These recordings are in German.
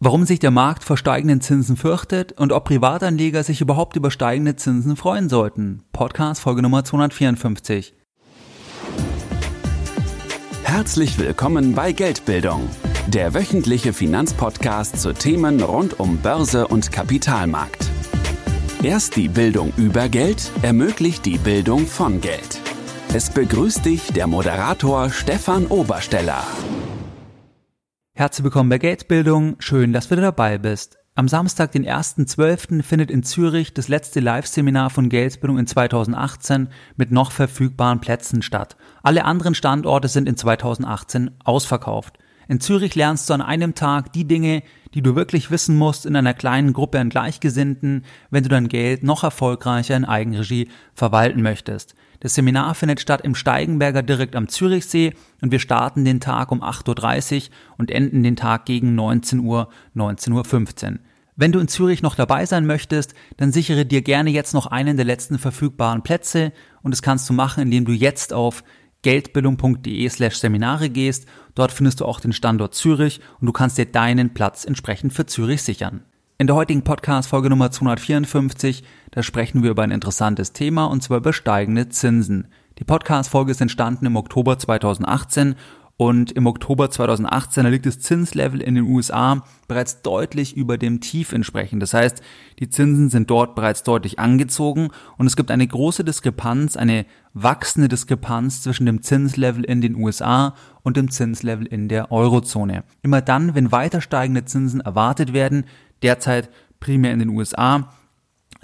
Warum sich der Markt vor steigenden Zinsen fürchtet und ob Privatanleger sich überhaupt über steigende Zinsen freuen sollten. Podcast Folge Nummer 254. Herzlich willkommen bei Geldbildung, der wöchentliche Finanzpodcast zu Themen rund um Börse und Kapitalmarkt. Erst die Bildung über Geld ermöglicht die Bildung von Geld. Es begrüßt dich der Moderator Stefan Obersteller. Herzlich willkommen bei Geldbildung. Schön, dass du dabei bist. Am Samstag, den 1.12., findet in Zürich das letzte Live-Seminar von Geldbildung in 2018 mit noch verfügbaren Plätzen statt. Alle anderen Standorte sind in 2018 ausverkauft. In Zürich lernst du an einem Tag die Dinge, die du wirklich wissen musst in einer kleinen Gruppe an Gleichgesinnten, wenn du dein Geld noch erfolgreicher in Eigenregie verwalten möchtest. Das Seminar findet statt im Steigenberger direkt am Zürichsee und wir starten den Tag um 8.30 Uhr und enden den Tag gegen 19 Uhr, 19.15 Uhr. Wenn du in Zürich noch dabei sein möchtest, dann sichere dir gerne jetzt noch einen der letzten verfügbaren Plätze und das kannst du machen, indem du jetzt auf geldbildung.de slash Seminare gehst. Dort findest du auch den Standort Zürich und du kannst dir deinen Platz entsprechend für Zürich sichern. In der heutigen Podcast-Folge Nummer 254, da sprechen wir über ein interessantes Thema und zwar über steigende Zinsen. Die Podcast-Folge ist entstanden im Oktober 2018 und im Oktober 2018, da liegt das Zinslevel in den USA bereits deutlich über dem Tief entsprechend. Das heißt, die Zinsen sind dort bereits deutlich angezogen und es gibt eine große Diskrepanz, eine wachsende Diskrepanz zwischen dem Zinslevel in den USA und dem Zinslevel in der Eurozone. Immer dann, wenn weiter steigende Zinsen erwartet werden, derzeit primär in den USA.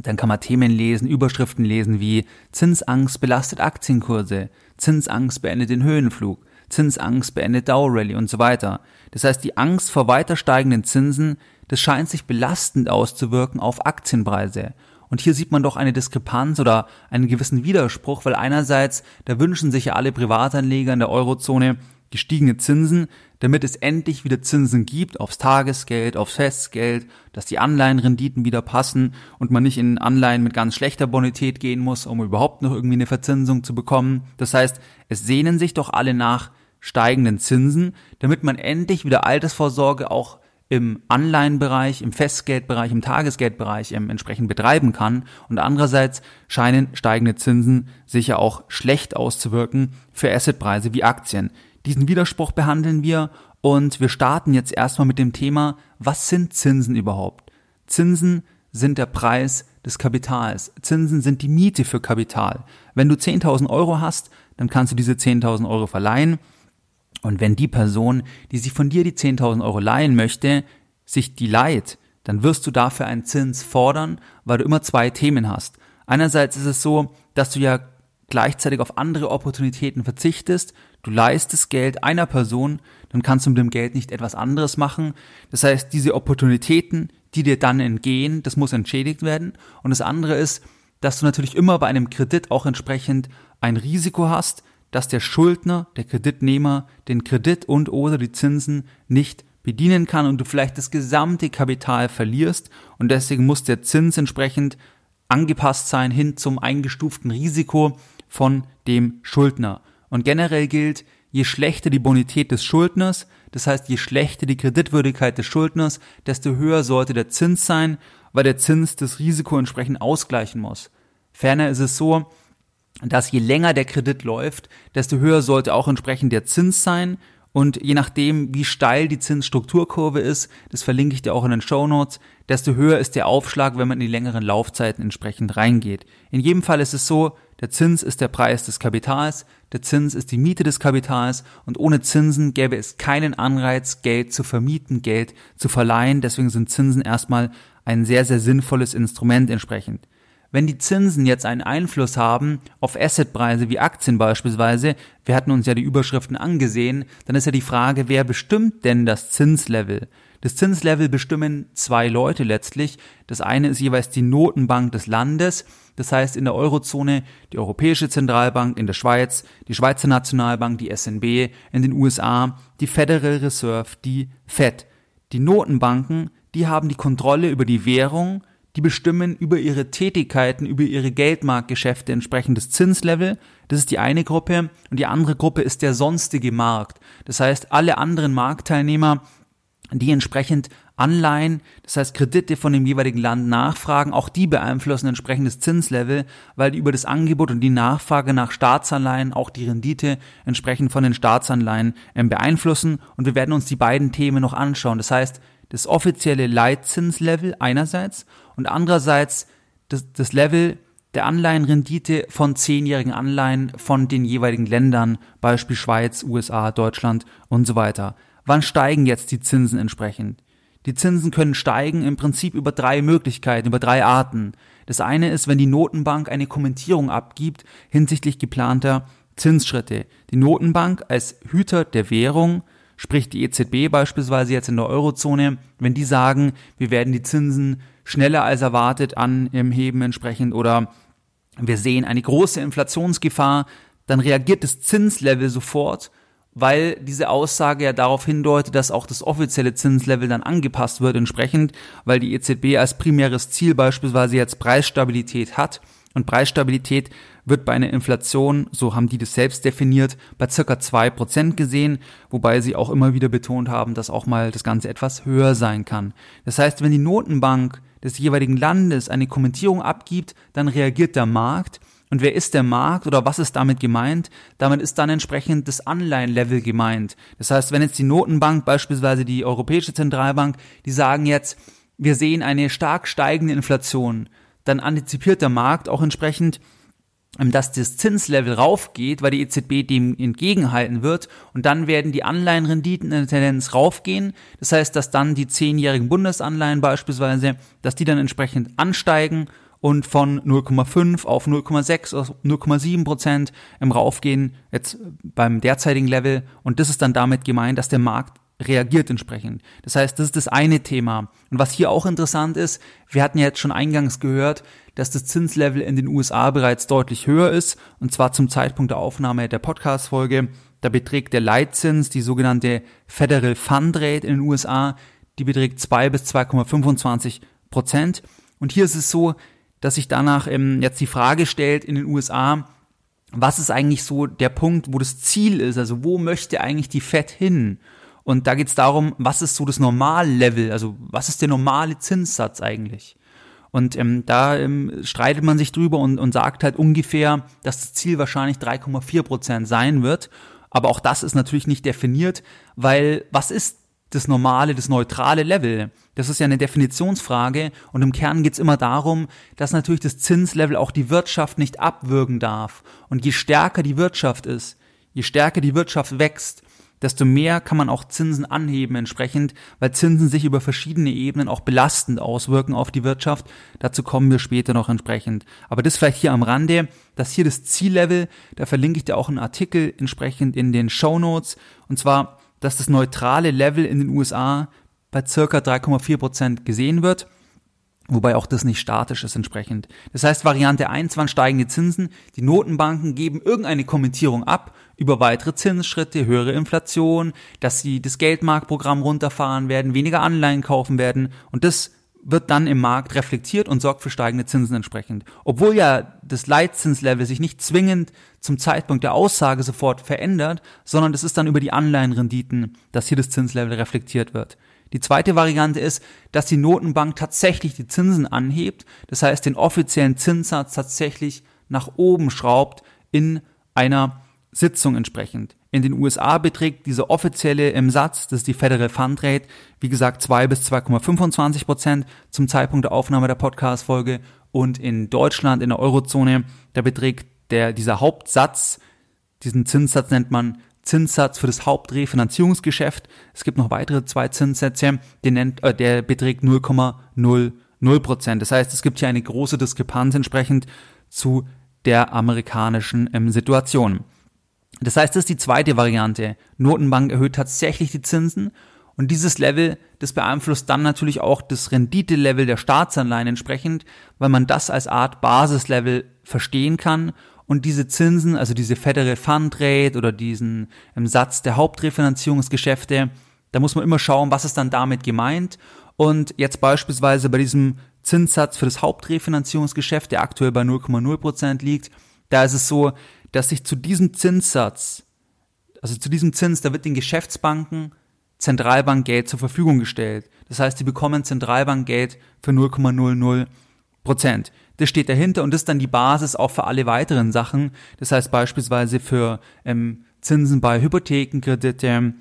Dann kann man Themen lesen, Überschriften lesen wie Zinsangst belastet Aktienkurse, Zinsangst beendet den Höhenflug, Zinsangst beendet Dauerrally und so weiter. Das heißt, die Angst vor weiter steigenden Zinsen, das scheint sich belastend auszuwirken auf Aktienpreise. Und hier sieht man doch eine Diskrepanz oder einen gewissen Widerspruch, weil einerseits, da wünschen sich ja alle Privatanleger in der Eurozone gestiegene Zinsen, damit es endlich wieder Zinsen gibt aufs Tagesgeld, aufs Festgeld, dass die Anleihenrenditen wieder passen und man nicht in Anleihen mit ganz schlechter Bonität gehen muss, um überhaupt noch irgendwie eine Verzinsung zu bekommen. Das heißt, es sehnen sich doch alle nach steigenden Zinsen, damit man endlich wieder Altersvorsorge auch im Anleihenbereich, im Festgeldbereich, im Tagesgeldbereich ähm, entsprechend betreiben kann. Und andererseits scheinen steigende Zinsen sicher auch schlecht auszuwirken für Assetpreise wie Aktien. Diesen Widerspruch behandeln wir und wir starten jetzt erstmal mit dem Thema, was sind Zinsen überhaupt? Zinsen sind der Preis des Kapitals. Zinsen sind die Miete für Kapital. Wenn du 10.000 Euro hast, dann kannst du diese 10.000 Euro verleihen. Und wenn die Person, die sich von dir die 10.000 Euro leihen möchte, sich die leiht, dann wirst du dafür einen Zins fordern, weil du immer zwei Themen hast. Einerseits ist es so, dass du ja gleichzeitig auf andere Opportunitäten verzichtest, du leistest Geld einer Person, dann kannst du mit dem Geld nicht etwas anderes machen. Das heißt, diese Opportunitäten, die dir dann entgehen, das muss entschädigt werden. Und das andere ist, dass du natürlich immer bei einem Kredit auch entsprechend ein Risiko hast, dass der Schuldner, der Kreditnehmer, den Kredit und oder die Zinsen nicht bedienen kann und du vielleicht das gesamte Kapital verlierst und deswegen muss der Zins entsprechend angepasst sein hin zum eingestuften Risiko von dem Schuldner. Und generell gilt, je schlechter die Bonität des Schuldners, das heißt je schlechter die Kreditwürdigkeit des Schuldners, desto höher sollte der Zins sein, weil der Zins das Risiko entsprechend ausgleichen muss. Ferner ist es so, dass je länger der Kredit läuft, desto höher sollte auch entsprechend der Zins sein und je nachdem, wie steil die Zinsstrukturkurve ist, das verlinke ich dir auch in den Show Notes, desto höher ist der Aufschlag, wenn man in die längeren Laufzeiten entsprechend reingeht. In jedem Fall ist es so, der Zins ist der Preis des Kapitals, der Zins ist die Miete des Kapitals und ohne Zinsen gäbe es keinen Anreiz, Geld zu vermieten, Geld zu verleihen. Deswegen sind Zinsen erstmal ein sehr, sehr sinnvolles Instrument entsprechend. Wenn die Zinsen jetzt einen Einfluss haben auf Assetpreise wie Aktien beispielsweise, wir hatten uns ja die Überschriften angesehen, dann ist ja die Frage, wer bestimmt denn das Zinslevel? Das Zinslevel bestimmen zwei Leute letztlich. Das eine ist jeweils die Notenbank des Landes, das heißt in der Eurozone die Europäische Zentralbank, in der Schweiz die Schweizer Nationalbank, die SNB, in den USA die Federal Reserve, die Fed. Die Notenbanken, die haben die Kontrolle über die Währung, die bestimmen über ihre Tätigkeiten, über ihre Geldmarktgeschäfte entsprechendes Zinslevel. Das ist die eine Gruppe. Und die andere Gruppe ist der sonstige Markt. Das heißt, alle anderen Marktteilnehmer, die entsprechend Anleihen, das heißt Kredite von dem jeweiligen Land nachfragen, auch die beeinflussen entsprechend das Zinslevel, weil über das Angebot und die Nachfrage nach Staatsanleihen auch die Rendite entsprechend von den Staatsanleihen ähm, beeinflussen und wir werden uns die beiden Themen noch anschauen. Das heißt, das offizielle Leitzinslevel einerseits und andererseits das, das Level der Anleihenrendite von zehnjährigen Anleihen von den jeweiligen Ländern, Beispiel Schweiz, USA, Deutschland und so weiter. Wann steigen jetzt die Zinsen entsprechend? Die Zinsen können steigen im Prinzip über drei Möglichkeiten, über drei Arten. Das eine ist, wenn die Notenbank eine Kommentierung abgibt hinsichtlich geplanter Zinsschritte. Die Notenbank als Hüter der Währung, sprich die EZB beispielsweise jetzt in der Eurozone, wenn die sagen, wir werden die Zinsen schneller als erwartet anheben entsprechend oder wir sehen eine große Inflationsgefahr, dann reagiert das Zinslevel sofort weil diese Aussage ja darauf hindeutet, dass auch das offizielle Zinslevel dann angepasst wird entsprechend, weil die EZB als primäres Ziel beispielsweise jetzt Preisstabilität hat und Preisstabilität wird bei einer Inflation, so haben die das selbst definiert, bei circa zwei Prozent gesehen, wobei sie auch immer wieder betont haben, dass auch mal das Ganze etwas höher sein kann. Das heißt, wenn die Notenbank des jeweiligen Landes eine Kommentierung abgibt, dann reagiert der Markt und wer ist der Markt oder was ist damit gemeint? Damit ist dann entsprechend das Anleihenlevel gemeint. Das heißt, wenn jetzt die Notenbank, beispielsweise die Europäische Zentralbank, die sagen jetzt, wir sehen eine stark steigende Inflation, dann antizipiert der Markt auch entsprechend, dass das Zinslevel raufgeht, weil die EZB dem entgegenhalten wird und dann werden die Anleihenrenditen in der Tendenz raufgehen. Das heißt, dass dann die zehnjährigen Bundesanleihen beispielsweise, dass die dann entsprechend ansteigen und von 0,5 auf 0,6 auf 0,7 Prozent im Raufgehen jetzt beim derzeitigen Level und das ist dann damit gemeint, dass der Markt reagiert entsprechend. Das heißt, das ist das eine Thema. Und was hier auch interessant ist, wir hatten ja jetzt schon eingangs gehört, dass das Zinslevel in den USA bereits deutlich höher ist, und zwar zum Zeitpunkt der Aufnahme der Podcast-Folge. Da beträgt der Leitzins, die sogenannte Federal Fund Rate in den USA, die beträgt 2 bis 2,25 Prozent. Und hier ist es so, dass sich danach ähm, jetzt die Frage stellt in den USA, was ist eigentlich so der Punkt, wo das Ziel ist? Also wo möchte eigentlich die Fed hin? Und da geht es darum, was ist so das Normallevel? Also was ist der normale Zinssatz eigentlich? Und ähm, da ähm, streitet man sich drüber und, und sagt halt ungefähr, dass das Ziel wahrscheinlich 3,4 Prozent sein wird. Aber auch das ist natürlich nicht definiert, weil was ist das normale, das neutrale Level? Das ist ja eine Definitionsfrage und im Kern geht's immer darum, dass natürlich das Zinslevel auch die Wirtschaft nicht abwürgen darf. Und je stärker die Wirtschaft ist, je stärker die Wirtschaft wächst, desto mehr kann man auch Zinsen anheben entsprechend, weil Zinsen sich über verschiedene Ebenen auch belastend auswirken auf die Wirtschaft. Dazu kommen wir später noch entsprechend. Aber das vielleicht hier am Rande, dass hier das Ziellevel, da verlinke ich dir auch einen Artikel entsprechend in den Show Notes. Und zwar dass das neutrale Level in den USA bei circa 3,4 Prozent gesehen wird. Wobei auch das nicht statisch ist entsprechend. Das heißt, Variante 1 waren steigende Zinsen. Die Notenbanken geben irgendeine Kommentierung ab über weitere Zinsschritte, höhere Inflation, dass sie das Geldmarktprogramm runterfahren werden, weniger Anleihen kaufen werden. Und das wird dann im Markt reflektiert und sorgt für steigende Zinsen entsprechend. Obwohl ja das Leitzinslevel sich nicht zwingend zum Zeitpunkt der Aussage sofort verändert, sondern es ist dann über die Anleihenrenditen, dass hier das Zinslevel reflektiert wird. Die zweite Variante ist, dass die Notenbank tatsächlich die Zinsen anhebt, das heißt den offiziellen Zinssatz tatsächlich nach oben schraubt in einer Sitzung entsprechend. In den USA beträgt dieser offizielle im Satz, das ist die Federal Fund Rate, wie gesagt 2 bis 2,25 Prozent zum Zeitpunkt der Aufnahme der Podcast-Folge. Und in Deutschland, in der Eurozone, da beträgt der, dieser Hauptsatz, diesen Zinssatz nennt man Zinssatz für das Hauptrefinanzierungsgeschäft. Es gibt noch weitere zwei Zinssätze, den nennt, äh, der beträgt 0,00 Prozent. Das heißt, es gibt hier eine große Diskrepanz entsprechend zu der amerikanischen ähm, Situation. Das heißt, das ist die zweite Variante. Notenbank erhöht tatsächlich die Zinsen und dieses Level, das beeinflusst dann natürlich auch das Renditelevel der Staatsanleihen entsprechend, weil man das als Art Basislevel verstehen kann und diese Zinsen, also diese Federal Fund Rate oder diesen ähm, Satz der Hauptrefinanzierungsgeschäfte, da muss man immer schauen, was ist dann damit gemeint. Und jetzt beispielsweise bei diesem Zinssatz für das Hauptrefinanzierungsgeschäft, der aktuell bei 0,0% liegt, da ist es so, dass sich zu diesem Zinssatz, also zu diesem Zins, da wird den Geschäftsbanken Zentralbankgeld zur Verfügung gestellt. Das heißt, die bekommen Zentralbankgeld für 0,00 Prozent. Das steht dahinter und das ist dann die Basis auch für alle weiteren Sachen. Das heißt beispielsweise für ähm, Zinsen bei Hypothekenkredite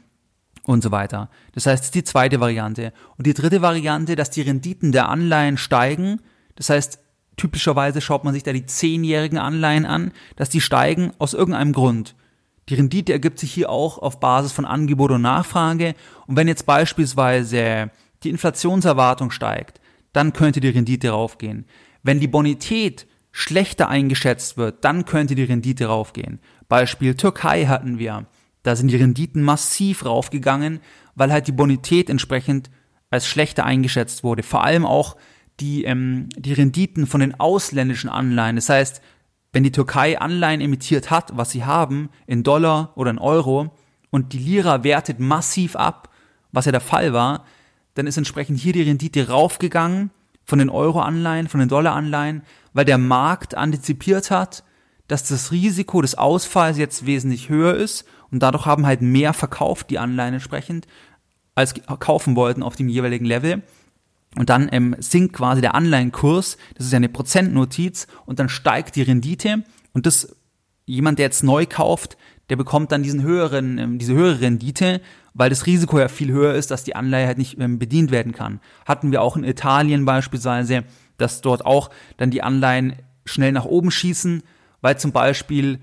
und so weiter. Das heißt, das ist die zweite Variante. Und die dritte Variante, dass die Renditen der Anleihen steigen. Das heißt, typischerweise schaut man sich da die zehnjährigen Anleihen an, dass die steigen aus irgendeinem Grund. Die Rendite ergibt sich hier auch auf Basis von Angebot und Nachfrage. Und wenn jetzt beispielsweise die Inflationserwartung steigt, dann könnte die Rendite raufgehen. Wenn die Bonität schlechter eingeschätzt wird, dann könnte die Rendite raufgehen. Beispiel Türkei hatten wir. Da sind die Renditen massiv raufgegangen, weil halt die Bonität entsprechend als schlechter eingeschätzt wurde. Vor allem auch die, ähm, die Renditen von den ausländischen Anleihen. Das heißt, wenn die Türkei Anleihen emittiert hat, was sie haben, in Dollar oder in Euro, und die Lira wertet massiv ab, was ja der Fall war, dann ist entsprechend hier die Rendite raufgegangen von den Euro-Anleihen, von den Dollar-Anleihen, weil der Markt antizipiert hat, dass das Risiko des Ausfalls jetzt wesentlich höher ist und dadurch haben halt mehr verkauft die Anleihen entsprechend, als kaufen wollten auf dem jeweiligen Level. Und dann ähm, sinkt quasi der Anleihenkurs, das ist ja eine Prozentnotiz, und dann steigt die Rendite. Und das, jemand, der jetzt neu kauft, der bekommt dann diesen höheren, ähm, diese höhere Rendite, weil das Risiko ja viel höher ist, dass die Anleihe halt nicht ähm, bedient werden kann. Hatten wir auch in Italien beispielsweise, dass dort auch dann die Anleihen schnell nach oben schießen, weil zum Beispiel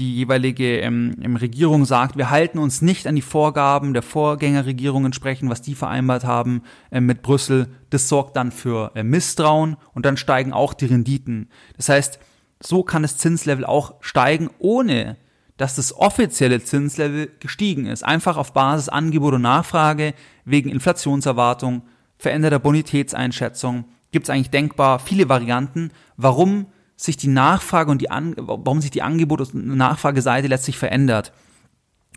die jeweilige ähm, Regierung sagt, wir halten uns nicht an die Vorgaben der Vorgängerregierung entsprechend, was die vereinbart haben äh, mit Brüssel. Das sorgt dann für äh, Misstrauen und dann steigen auch die Renditen. Das heißt, so kann das Zinslevel auch steigen, ohne dass das offizielle Zinslevel gestiegen ist. Einfach auf Basis Angebot und Nachfrage, wegen Inflationserwartung, veränderter Bonitätseinschätzung. Gibt es eigentlich denkbar viele Varianten, warum sich die Nachfrage und die An warum sich die Angebot- und Nachfrageseite letztlich verändert.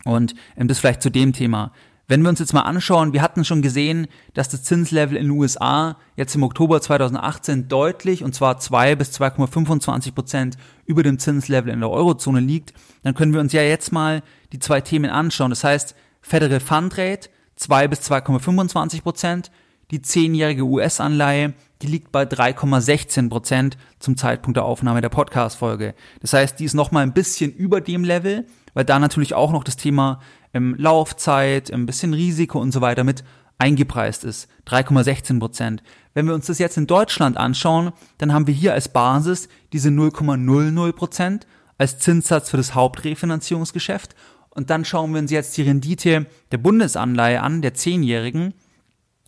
Und ähm, das vielleicht zu dem Thema. Wenn wir uns jetzt mal anschauen, wir hatten schon gesehen, dass das Zinslevel in den USA jetzt im Oktober 2018 deutlich, und zwar 2 bis 2,25 Prozent über dem Zinslevel in der Eurozone liegt, dann können wir uns ja jetzt mal die zwei Themen anschauen. Das heißt, Federal Fund Rate 2 bis 2,25 Prozent, die zehnjährige US-Anleihe, die liegt bei 3,16 Prozent zum Zeitpunkt der Aufnahme der Podcast-Folge. Das heißt, die ist noch mal ein bisschen über dem Level, weil da natürlich auch noch das Thema ähm, Laufzeit, ein bisschen Risiko und so weiter mit eingepreist ist. 3,16 Prozent. Wenn wir uns das jetzt in Deutschland anschauen, dann haben wir hier als Basis diese 0,00 Prozent als Zinssatz für das Hauptrefinanzierungsgeschäft. Und dann schauen wir uns jetzt die Rendite der Bundesanleihe an, der Zehnjährigen.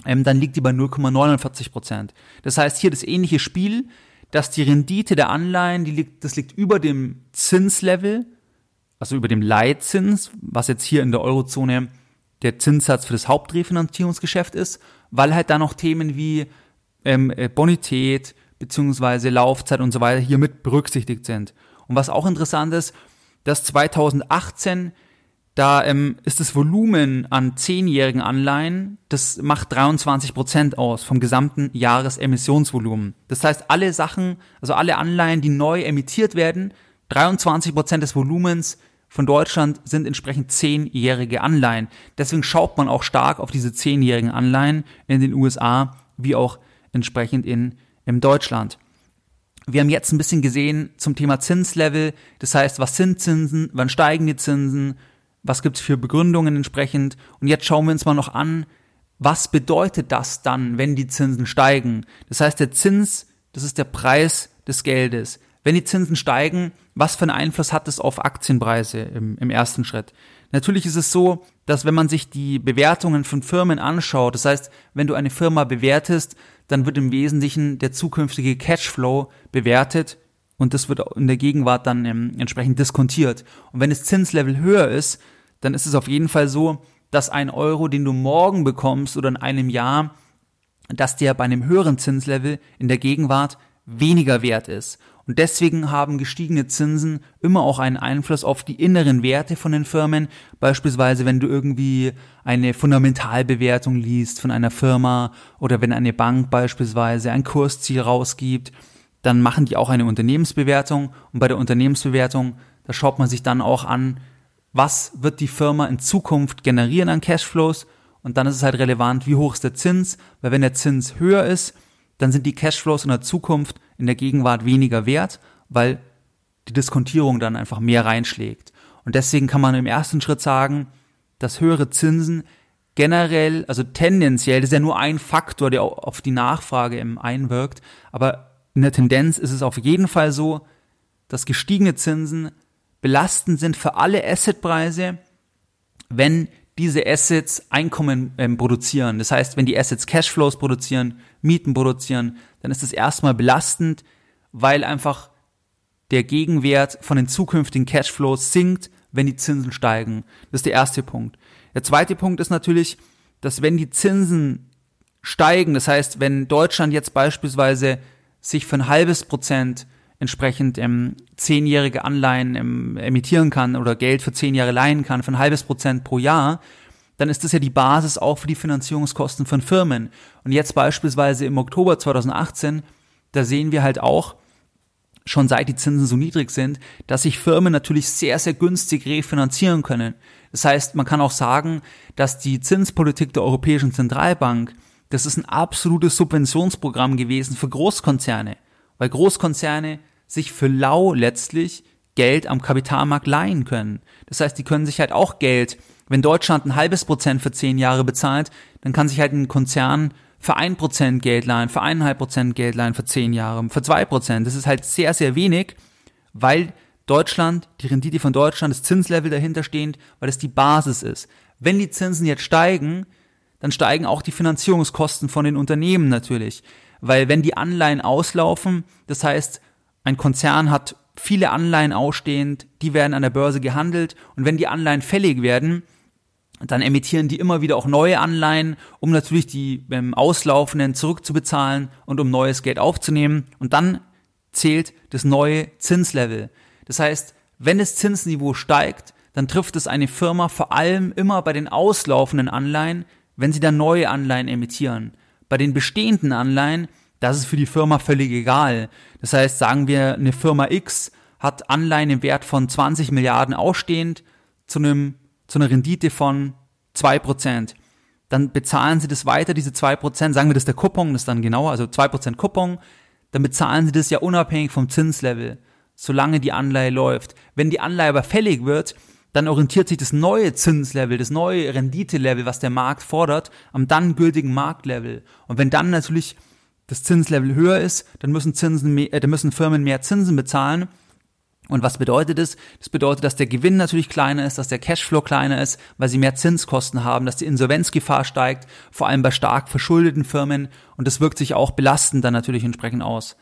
Ähm, dann liegt die bei 0,49 Prozent. Das heißt hier das ähnliche Spiel, dass die Rendite der Anleihen, die liegt, das liegt über dem Zinslevel also über dem Leitzins, was jetzt hier in der Eurozone der Zinssatz für das Hauptrefinanzierungsgeschäft ist, weil halt da noch Themen wie ähm, äh, Bonität beziehungsweise Laufzeit und so weiter hier mit berücksichtigt sind. Und was auch interessant ist, dass 2018 da ähm, ist das Volumen an zehnjährigen Anleihen, das macht 23 Prozent aus vom gesamten Jahresemissionsvolumen. Das heißt, alle Sachen, also alle Anleihen, die neu emittiert werden, 23 Prozent des Volumens von Deutschland sind entsprechend zehnjährige Anleihen. Deswegen schaut man auch stark auf diese zehnjährigen Anleihen in den USA wie auch entsprechend in, in Deutschland. Wir haben jetzt ein bisschen gesehen zum Thema Zinslevel. Das heißt, was sind Zinsen? Wann steigen die Zinsen? Was gibt's für Begründungen entsprechend? Und jetzt schauen wir uns mal noch an, was bedeutet das dann, wenn die Zinsen steigen? Das heißt, der Zins, das ist der Preis des Geldes. Wenn die Zinsen steigen, was für einen Einfluss hat es auf Aktienpreise im, im ersten Schritt? Natürlich ist es so, dass wenn man sich die Bewertungen von Firmen anschaut, das heißt, wenn du eine Firma bewertest, dann wird im Wesentlichen der zukünftige Cashflow bewertet und das wird in der Gegenwart dann ähm, entsprechend diskontiert. Und wenn das Zinslevel höher ist, dann ist es auf jeden Fall so, dass ein Euro, den du morgen bekommst oder in einem Jahr, dass der bei einem höheren Zinslevel in der Gegenwart weniger wert ist. Und deswegen haben gestiegene Zinsen immer auch einen Einfluss auf die inneren Werte von den Firmen. Beispielsweise, wenn du irgendwie eine Fundamentalbewertung liest von einer Firma oder wenn eine Bank beispielsweise ein Kursziel rausgibt, dann machen die auch eine Unternehmensbewertung. Und bei der Unternehmensbewertung, da schaut man sich dann auch an, was wird die Firma in Zukunft generieren an Cashflows und dann ist es halt relevant, wie hoch ist der Zins, weil wenn der Zins höher ist, dann sind die Cashflows in der Zukunft in der Gegenwart weniger wert, weil die Diskontierung dann einfach mehr reinschlägt. Und deswegen kann man im ersten Schritt sagen, dass höhere Zinsen generell, also tendenziell, das ist ja nur ein Faktor, der auf die Nachfrage einwirkt, aber in der Tendenz ist es auf jeden Fall so, dass gestiegene Zinsen belastend sind für alle Assetpreise, wenn diese Assets Einkommen ähm, produzieren. Das heißt, wenn die Assets Cashflows produzieren, Mieten produzieren, dann ist es erstmal belastend, weil einfach der Gegenwert von den zukünftigen Cashflows sinkt, wenn die Zinsen steigen. Das ist der erste Punkt. Der zweite Punkt ist natürlich, dass wenn die Zinsen steigen, das heißt, wenn Deutschland jetzt beispielsweise sich für ein halbes Prozent entsprechend ähm, zehnjährige Anleihen ähm, emittieren kann oder Geld für zehn Jahre leihen kann, für ein halbes Prozent pro Jahr, dann ist das ja die Basis auch für die Finanzierungskosten von Firmen. Und jetzt beispielsweise im Oktober 2018, da sehen wir halt auch, schon seit die Zinsen so niedrig sind, dass sich Firmen natürlich sehr, sehr günstig refinanzieren können. Das heißt, man kann auch sagen, dass die Zinspolitik der Europäischen Zentralbank, das ist ein absolutes Subventionsprogramm gewesen für Großkonzerne, weil Großkonzerne sich für lau letztlich Geld am Kapitalmarkt leihen können. Das heißt, die können sich halt auch Geld, wenn Deutschland ein halbes Prozent für zehn Jahre bezahlt, dann kann sich halt ein Konzern für ein Prozent Geld leihen, für eineinhalb Prozent Geld leihen für zehn Jahre, für zwei Prozent. Das ist halt sehr, sehr wenig, weil Deutschland, die Rendite von Deutschland, das Zinslevel dahinter stehend, weil das die Basis ist. Wenn die Zinsen jetzt steigen, dann steigen auch die Finanzierungskosten von den Unternehmen natürlich. Weil wenn die Anleihen auslaufen, das heißt, ein Konzern hat viele Anleihen ausstehend, die werden an der Börse gehandelt und wenn die Anleihen fällig werden, dann emittieren die immer wieder auch neue Anleihen, um natürlich die ähm, auslaufenden zurückzubezahlen und um neues Geld aufzunehmen. Und dann zählt das neue Zinslevel. Das heißt, wenn das Zinsniveau steigt, dann trifft es eine Firma vor allem immer bei den auslaufenden Anleihen, wenn sie dann neue Anleihen emittieren. Bei den bestehenden Anleihen, das ist für die Firma völlig egal. Das heißt, sagen wir, eine Firma X hat Anleihen im Wert von 20 Milliarden ausstehend zu einem zu einer Rendite von zwei Prozent. Dann bezahlen sie das weiter, diese zwei Prozent, sagen wir das der Coupon, das ist dann genauer, also zwei Prozent Coupon, dann bezahlen sie das ja unabhängig vom Zinslevel, solange die Anleihe läuft. Wenn die Anleihe aber fällig wird, dann orientiert sich das neue Zinslevel, das neue Renditelevel, was der Markt fordert, am dann gültigen Marktlevel. Und wenn dann natürlich das Zinslevel höher ist, dann müssen Zinsen mehr, äh, dann müssen Firmen mehr Zinsen bezahlen und was bedeutet es? Das bedeutet, dass der Gewinn natürlich kleiner ist, dass der Cashflow kleiner ist, weil sie mehr Zinskosten haben, dass die Insolvenzgefahr steigt, vor allem bei stark verschuldeten Firmen und das wirkt sich auch belastend dann natürlich entsprechend aus.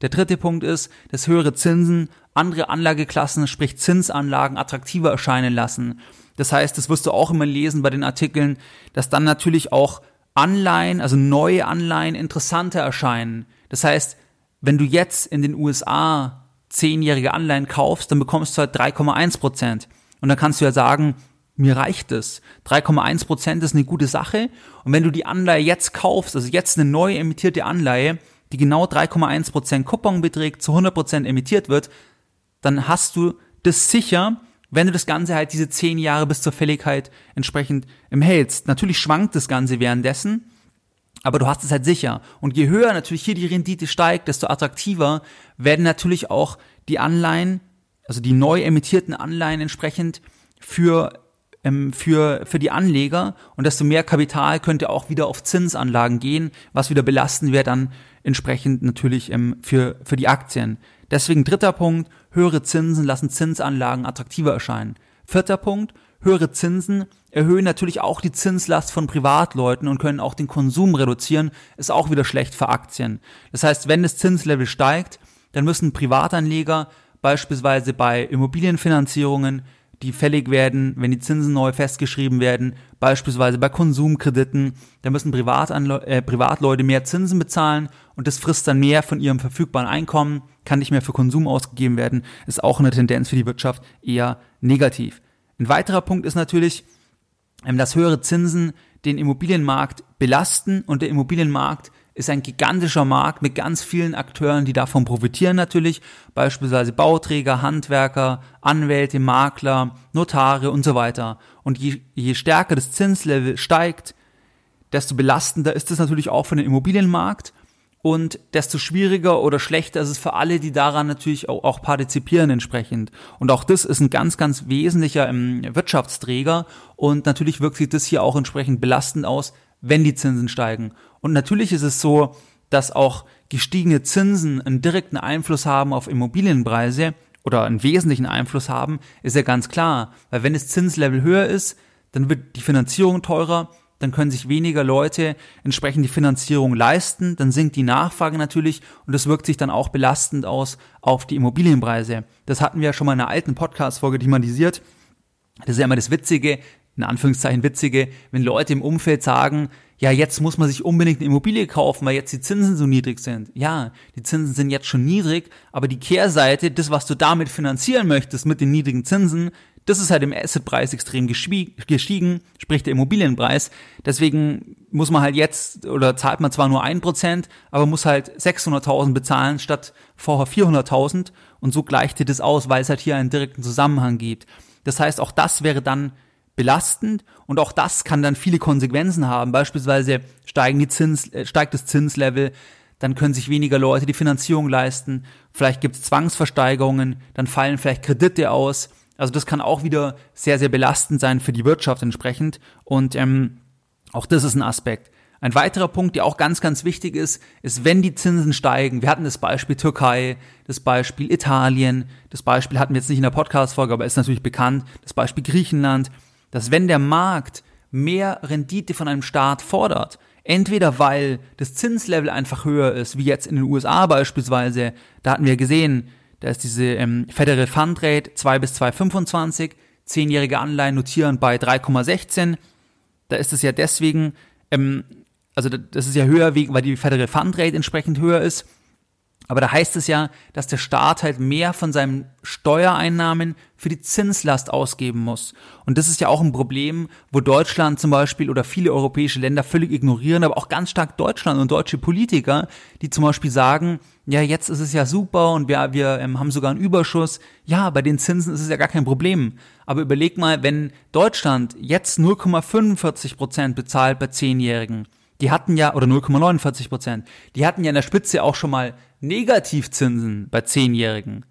Der dritte Punkt ist, dass höhere Zinsen andere Anlageklassen, sprich Zinsanlagen, attraktiver erscheinen lassen. Das heißt, das wirst du auch immer lesen bei den Artikeln, dass dann natürlich auch Anleihen, also neue Anleihen interessanter erscheinen. Das heißt, wenn du jetzt in den USA zehnjährige Anleihen kaufst, dann bekommst du halt 3,1 Prozent. Und dann kannst du ja sagen, mir reicht es. 3,1 Prozent ist eine gute Sache. Und wenn du die Anleihe jetzt kaufst, also jetzt eine neu emittierte Anleihe, die genau 3,1 Prozent Coupon beträgt, zu 100 Prozent emittiert wird, dann hast du das sicher, wenn du das Ganze halt diese zehn Jahre bis zur Fälligkeit entsprechend im hältst. Natürlich schwankt das Ganze währenddessen, aber du hast es halt sicher. Und je höher natürlich hier die Rendite steigt, desto attraktiver werden natürlich auch die Anleihen, also die neu emittierten Anleihen entsprechend für ähm, für, für die Anleger und desto mehr Kapital könnte auch wieder auf Zinsanlagen gehen, was wieder belasten wäre dann entsprechend natürlich ähm, für, für die Aktien. Deswegen dritter Punkt, höhere Zinsen lassen Zinsanlagen attraktiver erscheinen. Vierter Punkt, höhere Zinsen erhöhen natürlich auch die Zinslast von Privatleuten und können auch den Konsum reduzieren, ist auch wieder schlecht für Aktien. Das heißt, wenn das Zinslevel steigt, dann müssen Privatanleger beispielsweise bei Immobilienfinanzierungen, die fällig werden, wenn die Zinsen neu festgeschrieben werden, beispielsweise bei Konsumkrediten, da müssen Privatanle äh, Privatleute mehr Zinsen bezahlen und das frisst dann mehr von ihrem verfügbaren Einkommen, kann nicht mehr für Konsum ausgegeben werden, ist auch eine Tendenz für die Wirtschaft eher negativ. Ein weiterer Punkt ist natürlich, ähm, dass höhere Zinsen den Immobilienmarkt belasten und der Immobilienmarkt ist ein gigantischer Markt mit ganz vielen Akteuren, die davon profitieren natürlich, beispielsweise Bauträger, Handwerker, Anwälte, Makler, Notare und so weiter. Und je, je stärker das Zinslevel steigt, desto belastender ist es natürlich auch für den Immobilienmarkt und desto schwieriger oder schlechter ist es für alle, die daran natürlich auch, auch partizipieren entsprechend. Und auch das ist ein ganz, ganz wesentlicher ähm, Wirtschaftsträger und natürlich wirkt sich das hier auch entsprechend belastend aus, wenn die Zinsen steigen. Und natürlich ist es so, dass auch gestiegene Zinsen einen direkten Einfluss haben auf Immobilienpreise oder einen wesentlichen Einfluss haben, ist ja ganz klar. Weil wenn das Zinslevel höher ist, dann wird die Finanzierung teurer, dann können sich weniger Leute entsprechend die Finanzierung leisten, dann sinkt die Nachfrage natürlich und das wirkt sich dann auch belastend aus auf die Immobilienpreise. Das hatten wir ja schon mal in einer alten Podcast-Folge thematisiert. Das ist ja immer das Witzige, in Anführungszeichen Witzige, wenn Leute im Umfeld sagen, ja, jetzt muss man sich unbedingt eine Immobilie kaufen, weil jetzt die Zinsen so niedrig sind. Ja, die Zinsen sind jetzt schon niedrig, aber die Kehrseite, das, was du damit finanzieren möchtest mit den niedrigen Zinsen, das ist halt im Assetpreis extrem gestiegen, sprich der Immobilienpreis. Deswegen muss man halt jetzt, oder zahlt man zwar nur ein Prozent, aber muss halt 600.000 bezahlen statt vorher 400.000 und so gleicht das aus, weil es halt hier einen direkten Zusammenhang gibt. Das heißt, auch das wäre dann belastend und auch das kann dann viele Konsequenzen haben. Beispielsweise steigen die Zins, äh, steigt das Zinslevel, dann können sich weniger Leute die Finanzierung leisten, vielleicht gibt es Zwangsversteigerungen, dann fallen vielleicht Kredite aus, also das kann auch wieder sehr, sehr belastend sein für die Wirtschaft entsprechend. Und ähm, auch das ist ein Aspekt. Ein weiterer Punkt, der auch ganz, ganz wichtig ist, ist, wenn die Zinsen steigen. Wir hatten das Beispiel Türkei, das Beispiel Italien, das Beispiel hatten wir jetzt nicht in der Podcast-Folge, aber ist natürlich bekannt, das Beispiel Griechenland, dass wenn der Markt mehr Rendite von einem Staat fordert, entweder weil das Zinslevel einfach höher ist, wie jetzt in den USA beispielsweise, da hatten wir gesehen, da ist diese ähm, Federal Fund Rate 2 bis 2,25, zehnjährige Anleihen notieren bei 3,16. Da ist es ja deswegen, ähm, also das ist ja höher, weil die Federal Fund Rate entsprechend höher ist. Aber da heißt es ja, dass der Staat halt mehr von seinen Steuereinnahmen für die Zinslast ausgeben muss. Und das ist ja auch ein Problem, wo Deutschland zum Beispiel oder viele europäische Länder völlig ignorieren, aber auch ganz stark Deutschland und deutsche Politiker, die zum Beispiel sagen, ja, jetzt ist es ja super und wir, wir ähm, haben sogar einen Überschuss. Ja, bei den Zinsen ist es ja gar kein Problem. Aber überleg mal, wenn Deutschland jetzt 0,45 Prozent bezahlt bei Zehnjährigen, die hatten ja, oder 0,49 Prozent, die hatten ja in der Spitze auch schon mal Negativzinsen bei Zehnjährigen,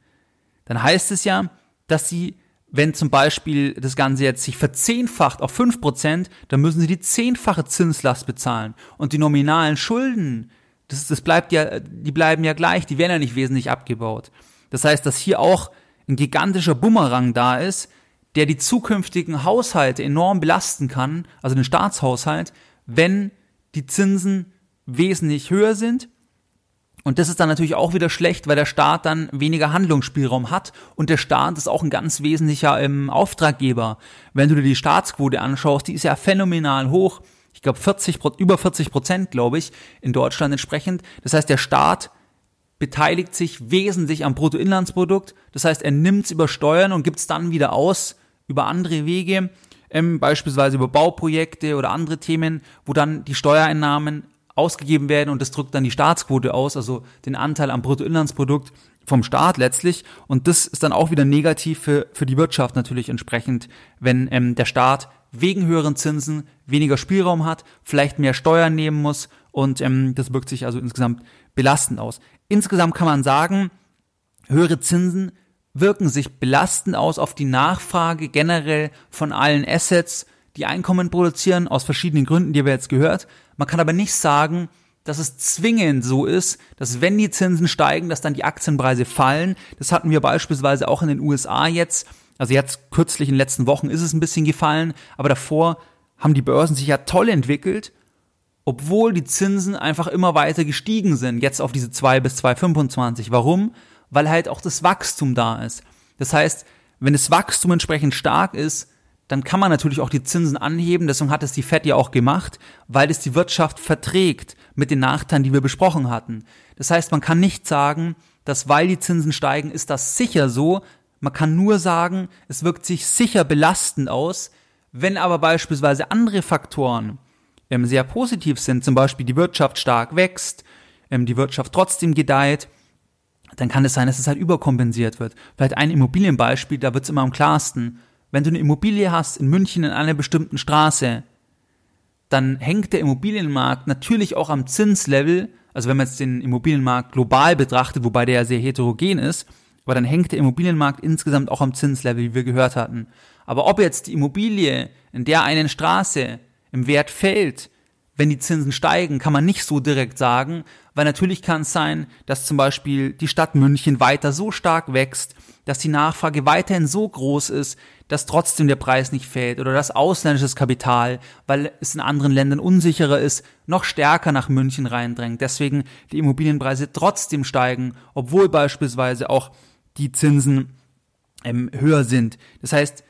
dann heißt es ja, dass sie, wenn zum Beispiel das Ganze jetzt sich verzehnfacht auf fünf Prozent, dann müssen sie die zehnfache Zinslast bezahlen. Und die nominalen Schulden, das, das bleibt ja, die bleiben ja gleich, die werden ja nicht wesentlich abgebaut. Das heißt, dass hier auch ein gigantischer Bumerang da ist, der die zukünftigen Haushalte enorm belasten kann, also den Staatshaushalt, wenn die Zinsen wesentlich höher sind und das ist dann natürlich auch wieder schlecht, weil der Staat dann weniger Handlungsspielraum hat und der Staat ist auch ein ganz wesentlicher ähm, Auftraggeber. Wenn du dir die Staatsquote anschaust, die ist ja phänomenal hoch. Ich glaube 40 über 40 Prozent, glaube ich, in Deutschland entsprechend. Das heißt, der Staat beteiligt sich wesentlich am Bruttoinlandsprodukt. Das heißt, er nimmt es über Steuern und gibt es dann wieder aus über andere Wege, ähm, beispielsweise über Bauprojekte oder andere Themen, wo dann die Steuereinnahmen ausgegeben werden und das drückt dann die Staatsquote aus, also den Anteil am Bruttoinlandsprodukt vom Staat letztlich. Und das ist dann auch wieder negativ für, für die Wirtschaft natürlich entsprechend, wenn ähm, der Staat wegen höheren Zinsen weniger Spielraum hat, vielleicht mehr Steuern nehmen muss und ähm, das wirkt sich also insgesamt belastend aus. Insgesamt kann man sagen, höhere Zinsen wirken sich belastend aus auf die Nachfrage generell von allen Assets, die Einkommen produzieren, aus verschiedenen Gründen, die wir jetzt gehört. Man kann aber nicht sagen, dass es zwingend so ist, dass wenn die Zinsen steigen, dass dann die Aktienpreise fallen. Das hatten wir beispielsweise auch in den USA jetzt. Also jetzt kürzlich in den letzten Wochen ist es ein bisschen gefallen, aber davor haben die Börsen sich ja toll entwickelt, obwohl die Zinsen einfach immer weiter gestiegen sind, jetzt auf diese 2 bis 2,25. Warum? Weil halt auch das Wachstum da ist. Das heißt, wenn das Wachstum entsprechend stark ist, dann kann man natürlich auch die Zinsen anheben. Deswegen hat es die Fed ja auch gemacht, weil es die Wirtschaft verträgt mit den Nachteilen, die wir besprochen hatten. Das heißt, man kann nicht sagen, dass weil die Zinsen steigen, ist das sicher so. Man kann nur sagen, es wirkt sich sicher belastend aus. Wenn aber beispielsweise andere Faktoren ähm, sehr positiv sind, zum Beispiel die Wirtschaft stark wächst, ähm, die Wirtschaft trotzdem gedeiht, dann kann es sein, dass es halt überkompensiert wird. Vielleicht ein Immobilienbeispiel, da wird es immer am klarsten wenn du eine Immobilie hast in München in einer bestimmten Straße, dann hängt der Immobilienmarkt natürlich auch am Zinslevel, also wenn man jetzt den Immobilienmarkt global betrachtet, wobei der ja sehr heterogen ist, aber dann hängt der Immobilienmarkt insgesamt auch am Zinslevel, wie wir gehört hatten. Aber ob jetzt die Immobilie in der einen Straße im Wert fällt, wenn die Zinsen steigen, kann man nicht so direkt sagen, weil natürlich kann es sein, dass zum Beispiel die Stadt München weiter so stark wächst, dass die Nachfrage weiterhin so groß ist, dass trotzdem der Preis nicht fällt oder dass ausländisches Kapital, weil es in anderen Ländern unsicherer ist, noch stärker nach München reindrängt. Deswegen die Immobilienpreise trotzdem steigen, obwohl beispielsweise auch die Zinsen ähm, höher sind. Das heißt,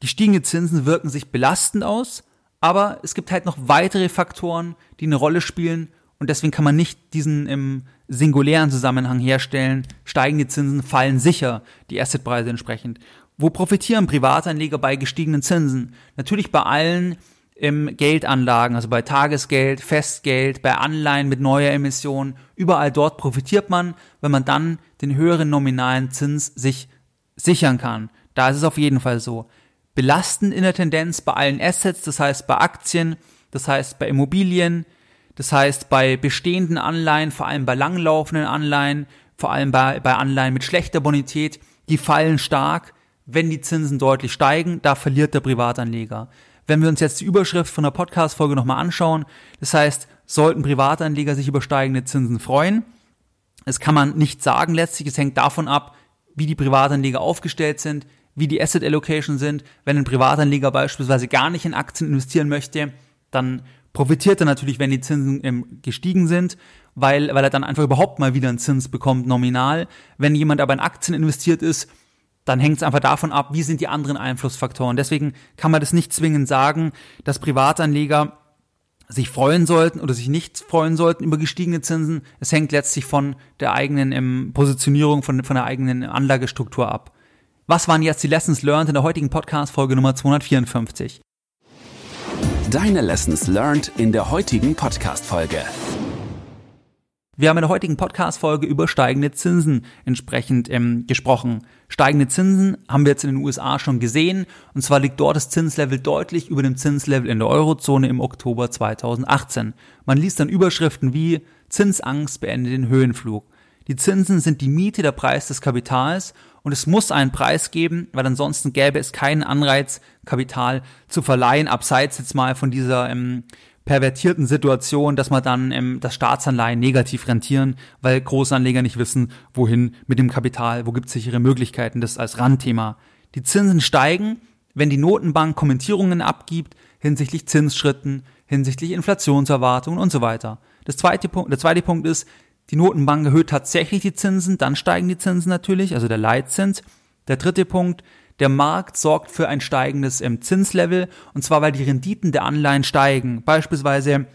gestiegene Zinsen wirken sich belastend aus, aber es gibt halt noch weitere Faktoren, die eine Rolle spielen und deswegen kann man nicht diesen im singulären Zusammenhang herstellen. Steigende Zinsen fallen sicher, die Assetpreise entsprechend. Wo profitieren Privatanleger bei gestiegenen Zinsen? Natürlich bei allen im Geldanlagen, also bei Tagesgeld, Festgeld, bei Anleihen mit neuer Emission. Überall dort profitiert man, wenn man dann den höheren nominalen Zins sich sichern kann. Da ist es auf jeden Fall so. Belastend in der Tendenz bei allen Assets, das heißt bei Aktien, das heißt bei Immobilien, das heißt, bei bestehenden Anleihen, vor allem bei langlaufenden Anleihen, vor allem bei, bei Anleihen mit schlechter Bonität, die fallen stark, wenn die Zinsen deutlich steigen, da verliert der Privatanleger. Wenn wir uns jetzt die Überschrift von der Podcast-Folge nochmal anschauen, das heißt, sollten Privatanleger sich über steigende Zinsen freuen? Das kann man nicht sagen letztlich, es hängt davon ab, wie die Privatanleger aufgestellt sind, wie die Asset Allocation sind. Wenn ein Privatanleger beispielsweise gar nicht in Aktien investieren möchte, dann profitiert er natürlich, wenn die Zinsen ähm, gestiegen sind, weil, weil er dann einfach überhaupt mal wieder einen Zins bekommt, nominal. Wenn jemand aber in Aktien investiert ist, dann hängt es einfach davon ab, wie sind die anderen Einflussfaktoren. Deswegen kann man das nicht zwingend sagen, dass Privatanleger sich freuen sollten oder sich nicht freuen sollten über gestiegene Zinsen. Es hängt letztlich von der eigenen ähm, Positionierung, von, von der eigenen Anlagestruktur ab. Was waren jetzt die Lessons learned in der heutigen Podcast-Folge Nummer 254? Deine Lessons learned in der heutigen Podcast-Folge. Wir haben in der heutigen Podcast-Folge über steigende Zinsen entsprechend ähm, gesprochen. Steigende Zinsen haben wir jetzt in den USA schon gesehen. Und zwar liegt dort das Zinslevel deutlich über dem Zinslevel in der Eurozone im Oktober 2018. Man liest dann Überschriften wie Zinsangst beendet den Höhenflug. Die Zinsen sind die Miete, der Preis des Kapitals und es muss einen Preis geben, weil ansonsten gäbe es keinen Anreiz, Kapital zu verleihen, abseits jetzt mal von dieser ähm, pervertierten Situation, dass man dann ähm, das Staatsanleihen negativ rentieren, weil Großanleger nicht wissen, wohin mit dem Kapital, wo gibt es sichere Möglichkeiten, das als Randthema. Die Zinsen steigen, wenn die Notenbank Kommentierungen abgibt hinsichtlich Zinsschritten, hinsichtlich Inflationserwartungen und so weiter. Das zweite Punkt, der zweite Punkt ist, die Notenbank erhöht tatsächlich die Zinsen, dann steigen die Zinsen natürlich, also der Leitzins. Der dritte Punkt, der Markt sorgt für ein steigendes ähm, Zinslevel, und zwar weil die Renditen der Anleihen steigen. Beispielsweise,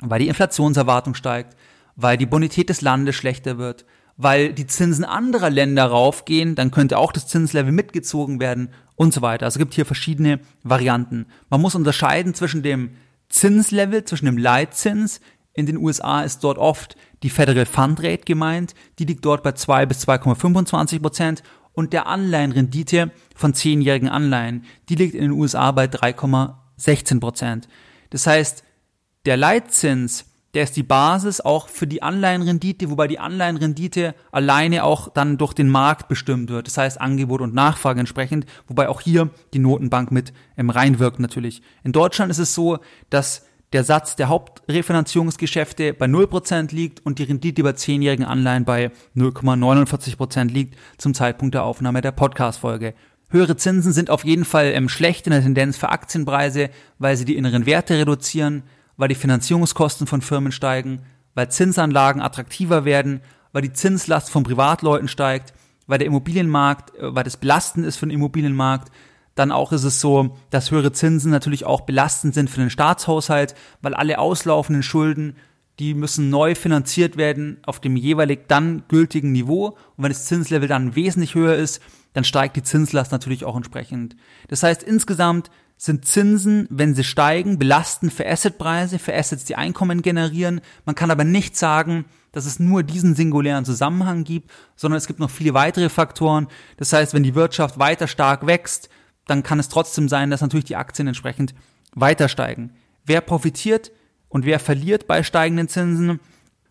weil die Inflationserwartung steigt, weil die Bonität des Landes schlechter wird, weil die Zinsen anderer Länder raufgehen, dann könnte auch das Zinslevel mitgezogen werden und so weiter. Also es gibt hier verschiedene Varianten. Man muss unterscheiden zwischen dem Zinslevel, zwischen dem Leitzins, in den USA ist dort oft die Federal Fund Rate gemeint, die liegt dort bei 2 bis 2,25 Prozent und der Anleihenrendite von zehnjährigen Anleihen, die liegt in den USA bei 3,16 Prozent. Das heißt, der Leitzins, der ist die Basis auch für die Anleihenrendite, wobei die Anleihenrendite alleine auch dann durch den Markt bestimmt wird. Das heißt Angebot und Nachfrage entsprechend, wobei auch hier die Notenbank mit ähm, reinwirkt natürlich. In Deutschland ist es so, dass der Satz der Hauptrefinanzierungsgeschäfte bei 0% liegt und die Rendite über 10-jährigen Anleihen bei 0,49% liegt zum Zeitpunkt der Aufnahme der Podcast-Folge. Höhere Zinsen sind auf jeden Fall ähm, schlecht in der Tendenz für Aktienpreise, weil sie die inneren Werte reduzieren, weil die Finanzierungskosten von Firmen steigen, weil Zinsanlagen attraktiver werden, weil die Zinslast von Privatleuten steigt, weil der Immobilienmarkt, äh, weil das belastend ist für den Immobilienmarkt, dann auch ist es so, dass höhere Zinsen natürlich auch belastend sind für den Staatshaushalt, weil alle auslaufenden Schulden, die müssen neu finanziert werden auf dem jeweilig dann gültigen Niveau. Und wenn das Zinslevel dann wesentlich höher ist, dann steigt die Zinslast natürlich auch entsprechend. Das heißt, insgesamt sind Zinsen, wenn sie steigen, belastend für Assetpreise, für Assets, die Einkommen generieren. Man kann aber nicht sagen, dass es nur diesen singulären Zusammenhang gibt, sondern es gibt noch viele weitere Faktoren. Das heißt, wenn die Wirtschaft weiter stark wächst, dann kann es trotzdem sein, dass natürlich die Aktien entsprechend weiter steigen. Wer profitiert und wer verliert bei steigenden Zinsen?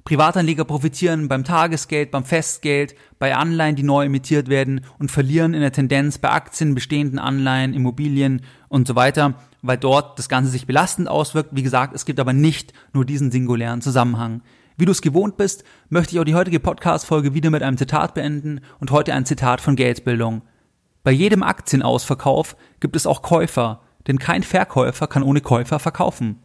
Privatanleger profitieren beim Tagesgeld, beim Festgeld, bei Anleihen, die neu emittiert werden und verlieren in der Tendenz bei Aktien, bestehenden Anleihen, Immobilien und so weiter, weil dort das Ganze sich belastend auswirkt. Wie gesagt, es gibt aber nicht nur diesen singulären Zusammenhang. Wie du es gewohnt bist, möchte ich auch die heutige Podcast-Folge wieder mit einem Zitat beenden und heute ein Zitat von Geldbildung. Bei jedem Aktienausverkauf gibt es auch Käufer, denn kein Verkäufer kann ohne Käufer verkaufen.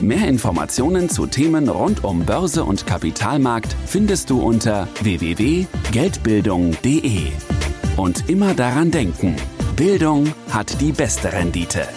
Mehr Informationen zu Themen rund um Börse und Kapitalmarkt findest du unter www.geldbildung.de. Und immer daran denken, Bildung hat die beste Rendite.